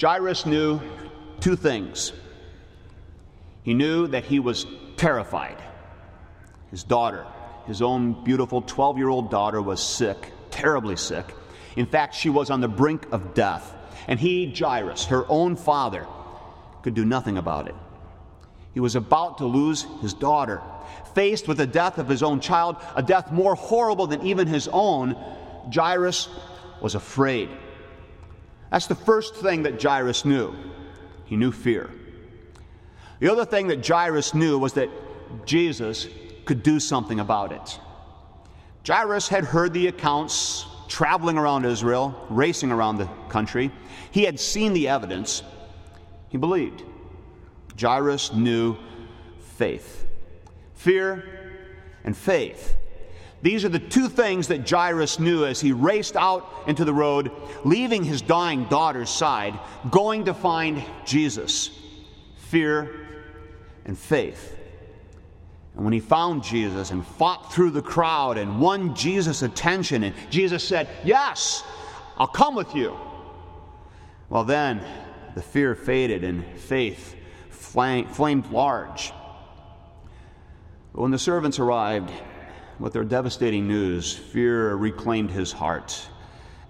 Jairus knew two things. He knew that he was terrified. His daughter, his own beautiful 12 year old daughter, was sick, terribly sick. In fact, she was on the brink of death. And he, Jairus, her own father, could do nothing about it. He was about to lose his daughter. Faced with the death of his own child, a death more horrible than even his own, Jairus was afraid. That's the first thing that Jairus knew. He knew fear. The other thing that Jairus knew was that Jesus could do something about it. Jairus had heard the accounts traveling around Israel, racing around the country. He had seen the evidence. He believed. Jairus knew faith. Fear and faith. These are the two things that Jairus knew as he raced out into the road, leaving his dying daughter's side, going to find Jesus. Fear and faith. And when he found Jesus and fought through the crowd and won Jesus' attention, and Jesus said, Yes, I'll come with you. Well, then the fear faded and faith flamed large. But when the servants arrived, with their devastating news, fear reclaimed his heart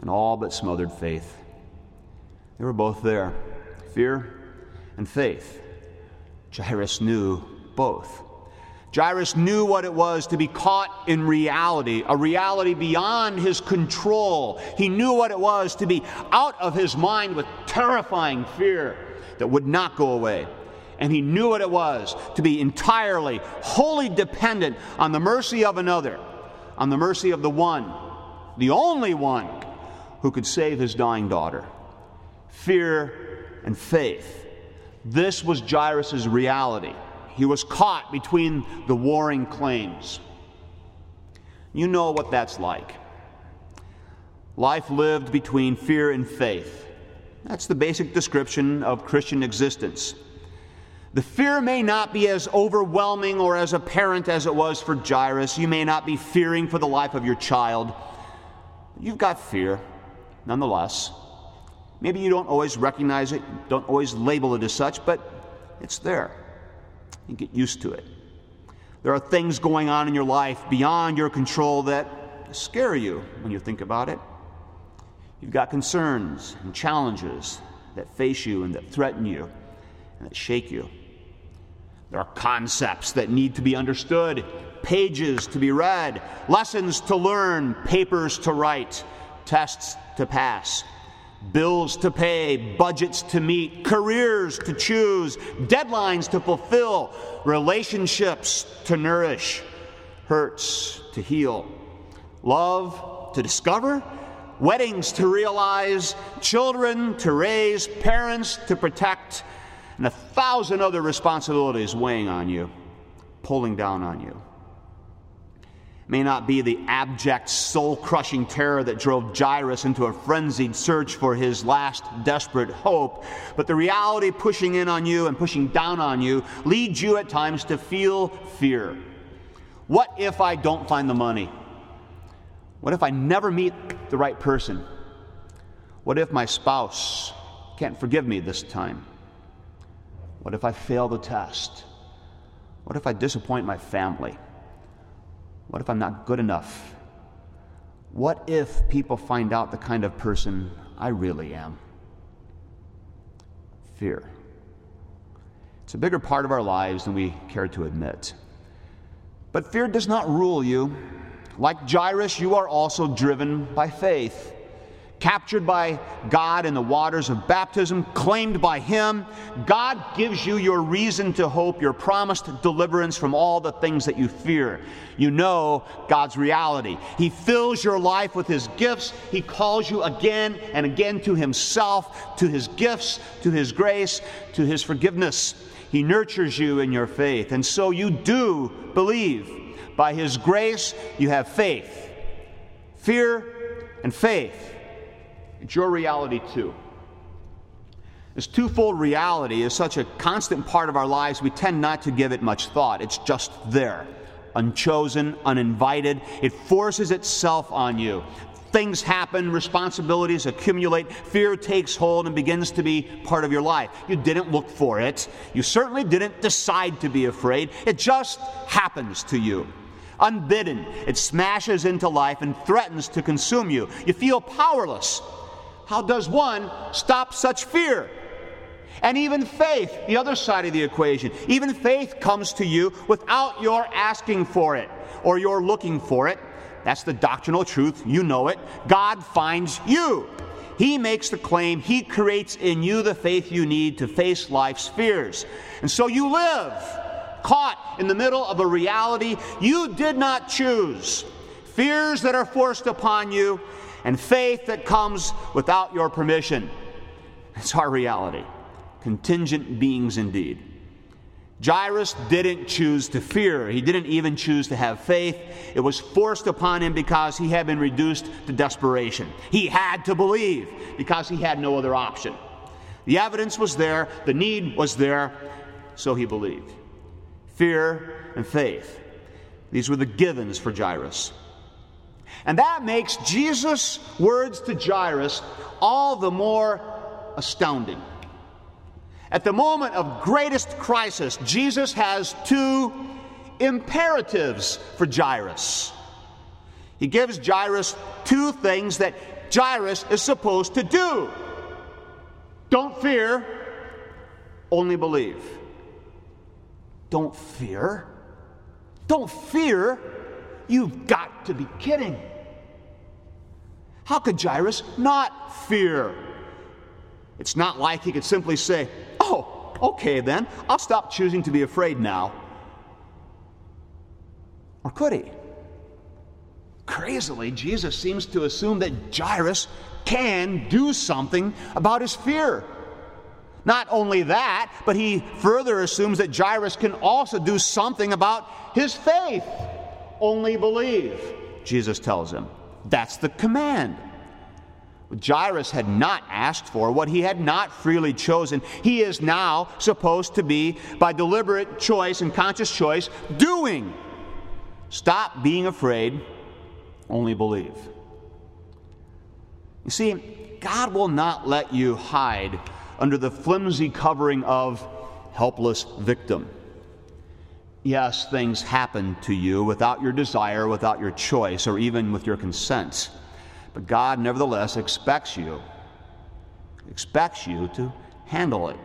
and all but smothered faith. They were both there fear and faith. Jairus knew both. Jairus knew what it was to be caught in reality, a reality beyond his control. He knew what it was to be out of his mind with terrifying fear that would not go away and he knew what it was to be entirely, wholly dependent on the mercy of another, on the mercy of the one, the only one who could save his dying daughter. Fear and faith. This was Jairus' reality. He was caught between the warring claims. You know what that's like. Life lived between fear and faith. That's the basic description of Christian existence. The fear may not be as overwhelming or as apparent as it was for Jairus. You may not be fearing for the life of your child. You've got fear, nonetheless. Maybe you don't always recognize it, don't always label it as such, but it's there. You get used to it. There are things going on in your life beyond your control that scare you when you think about it. You've got concerns and challenges that face you and that threaten you that shake you. There are concepts that need to be understood, pages to be read, lessons to learn, papers to write, tests to pass, bills to pay, budgets to meet, careers to choose, deadlines to fulfill, relationships to nourish, hurts to heal, love to discover, weddings to realize, children to raise, parents to protect and a thousand other responsibilities weighing on you, pulling down on you. It may not be the abject, soul crushing terror that drove Jairus into a frenzied search for his last desperate hope, but the reality pushing in on you and pushing down on you leads you at times to feel fear. What if I don't find the money? What if I never meet the right person? What if my spouse can't forgive me this time? What if I fail the test? What if I disappoint my family? What if I'm not good enough? What if people find out the kind of person I really am? Fear. It's a bigger part of our lives than we care to admit. But fear does not rule you. Like Jairus, you are also driven by faith captured by God in the waters of baptism, claimed by Him. God gives you your reason to hope, your promised deliverance from all the things that you fear. You know God's reality. He fills your life with His gifts. He calls you again and again to Himself, to His gifts, to His grace, to His forgiveness. He nurtures you in your faith. And so you do believe. By His grace, you have faith. Fear and faith it's your reality too. This twofold reality is such a constant part of our lives, we tend not to give it much thought. It's just there, unchosen, uninvited. It forces itself on you. Things happen, responsibilities accumulate, fear takes hold and begins to be part of your life. You didn't look for it. You certainly didn't decide to be afraid. It just happens to you. Unbidden, it smashes into life and threatens to consume you. You feel powerless. How does one stop such fear? And even faith, the other side of the equation, even faith comes to you without your asking for it or your looking for it. That's the doctrinal truth. You know it. God finds you. He makes the claim, He creates in you the faith you need to face life's fears. And so you live caught in the middle of a reality you did not choose. Fears that are forced upon you, and faith that comes without your permission. It's our reality. Contingent beings indeed. Jairus didn't choose to fear. He didn't even choose to have faith. It was forced upon him because he had been reduced to desperation. He had to believe because he had no other option. The evidence was there, the need was there, so he believed. Fear and faith. These were the givens for Jairus. And that makes Jesus' words to Jairus all the more astounding. At the moment of greatest crisis, Jesus has two imperatives for Jairus. He gives Jairus two things that Jairus is supposed to do don't fear, only believe. Don't fear. Don't fear. You've got to be kidding. How could Jairus not fear? It's not like he could simply say, Oh, okay then, I'll stop choosing to be afraid now. Or could he? Crazily, Jesus seems to assume that Jairus can do something about his fear. Not only that, but he further assumes that Jairus can also do something about his faith. Only believe, Jesus tells him. That's the command. Jairus had not asked for, what he had not freely chosen, he is now supposed to be, by deliberate choice and conscious choice, doing. Stop being afraid, only believe. You see, God will not let you hide under the flimsy covering of helpless victim. Yes, things happen to you without your desire, without your choice, or even with your consent. But God nevertheless expects you, expects you to handle it.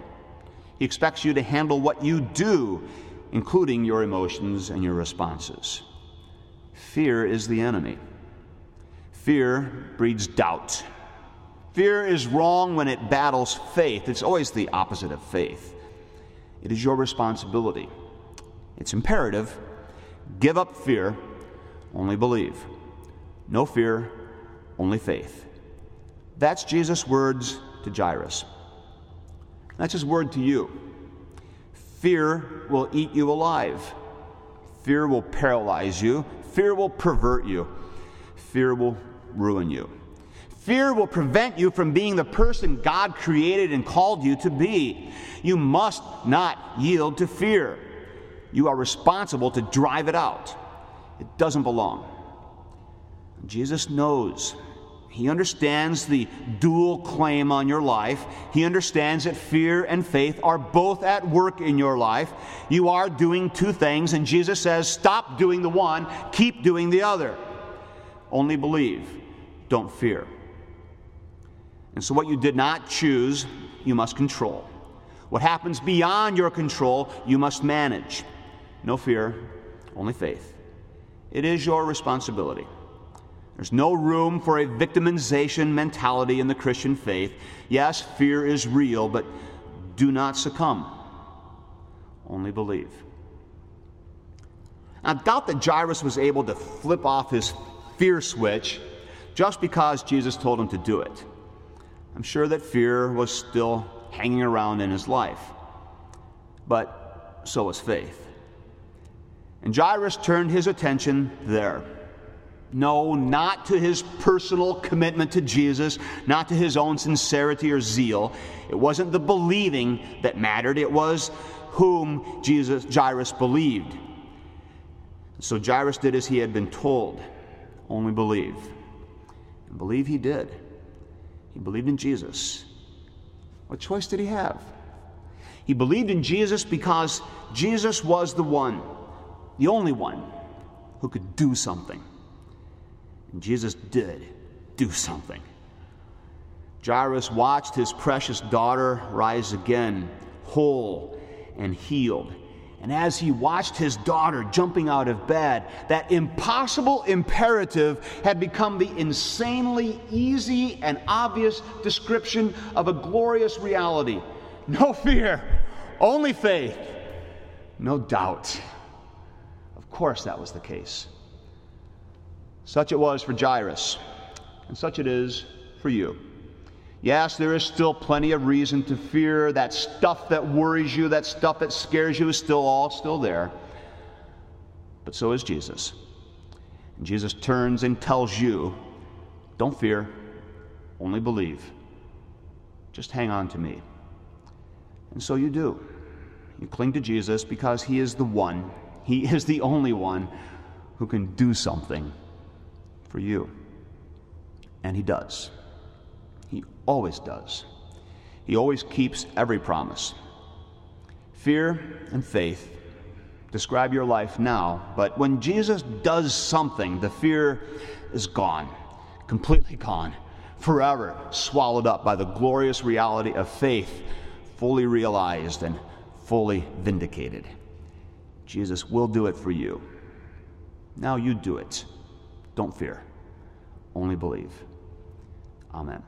He expects you to handle what you do, including your emotions and your responses. Fear is the enemy. Fear breeds doubt. Fear is wrong when it battles faith. It's always the opposite of faith. It is your responsibility. It's imperative. Give up fear, only believe. No fear, only faith. That's Jesus' words to Jairus. That's his word to you. Fear will eat you alive. Fear will paralyze you. Fear will pervert you. Fear will ruin you. Fear will prevent you from being the person God created and called you to be. You must not yield to fear. You are responsible to drive it out. It doesn't belong. Jesus knows. He understands the dual claim on your life. He understands that fear and faith are both at work in your life. You are doing two things, and Jesus says, Stop doing the one, keep doing the other. Only believe, don't fear. And so, what you did not choose, you must control. What happens beyond your control, you must manage. No fear, only faith. It is your responsibility. There's no room for a victimization mentality in the Christian faith. Yes, fear is real, but do not succumb. Only believe. I doubt that Jairus was able to flip off his fear switch just because Jesus told him to do it. I'm sure that fear was still hanging around in his life. But so was faith. And Jairus turned his attention there. No, not to his personal commitment to Jesus, not to his own sincerity or zeal. It wasn't the believing that mattered, it was whom Jesus Jairus believed. So Jairus did as he had been told. Only believe. And believe he did. He believed in Jesus. What choice did he have? He believed in Jesus because Jesus was the one, the only one, who could do something. And Jesus did do something. Jairus watched his precious daughter rise again, whole and healed. And as he watched his daughter jumping out of bed, that impossible imperative had become the insanely easy and obvious description of a glorious reality. No fear, only faith, no doubt. Course, that was the case. Such it was for Jairus, and such it is for you. Yes, there is still plenty of reason to fear. That stuff that worries you, that stuff that scares you is still all still there. But so is Jesus. And Jesus turns and tells you, don't fear, only believe. Just hang on to me. And so you do. You cling to Jesus because he is the one, he is the only one who can do something for you. And he does. He always does. He always keeps every promise. Fear and faith describe your life now, but when Jesus does something, the fear is gone, completely gone, forever swallowed up by the glorious reality of faith, fully realized and fully vindicated. Jesus will do it for you. Now you do it. Don't fear, only believe. Amen.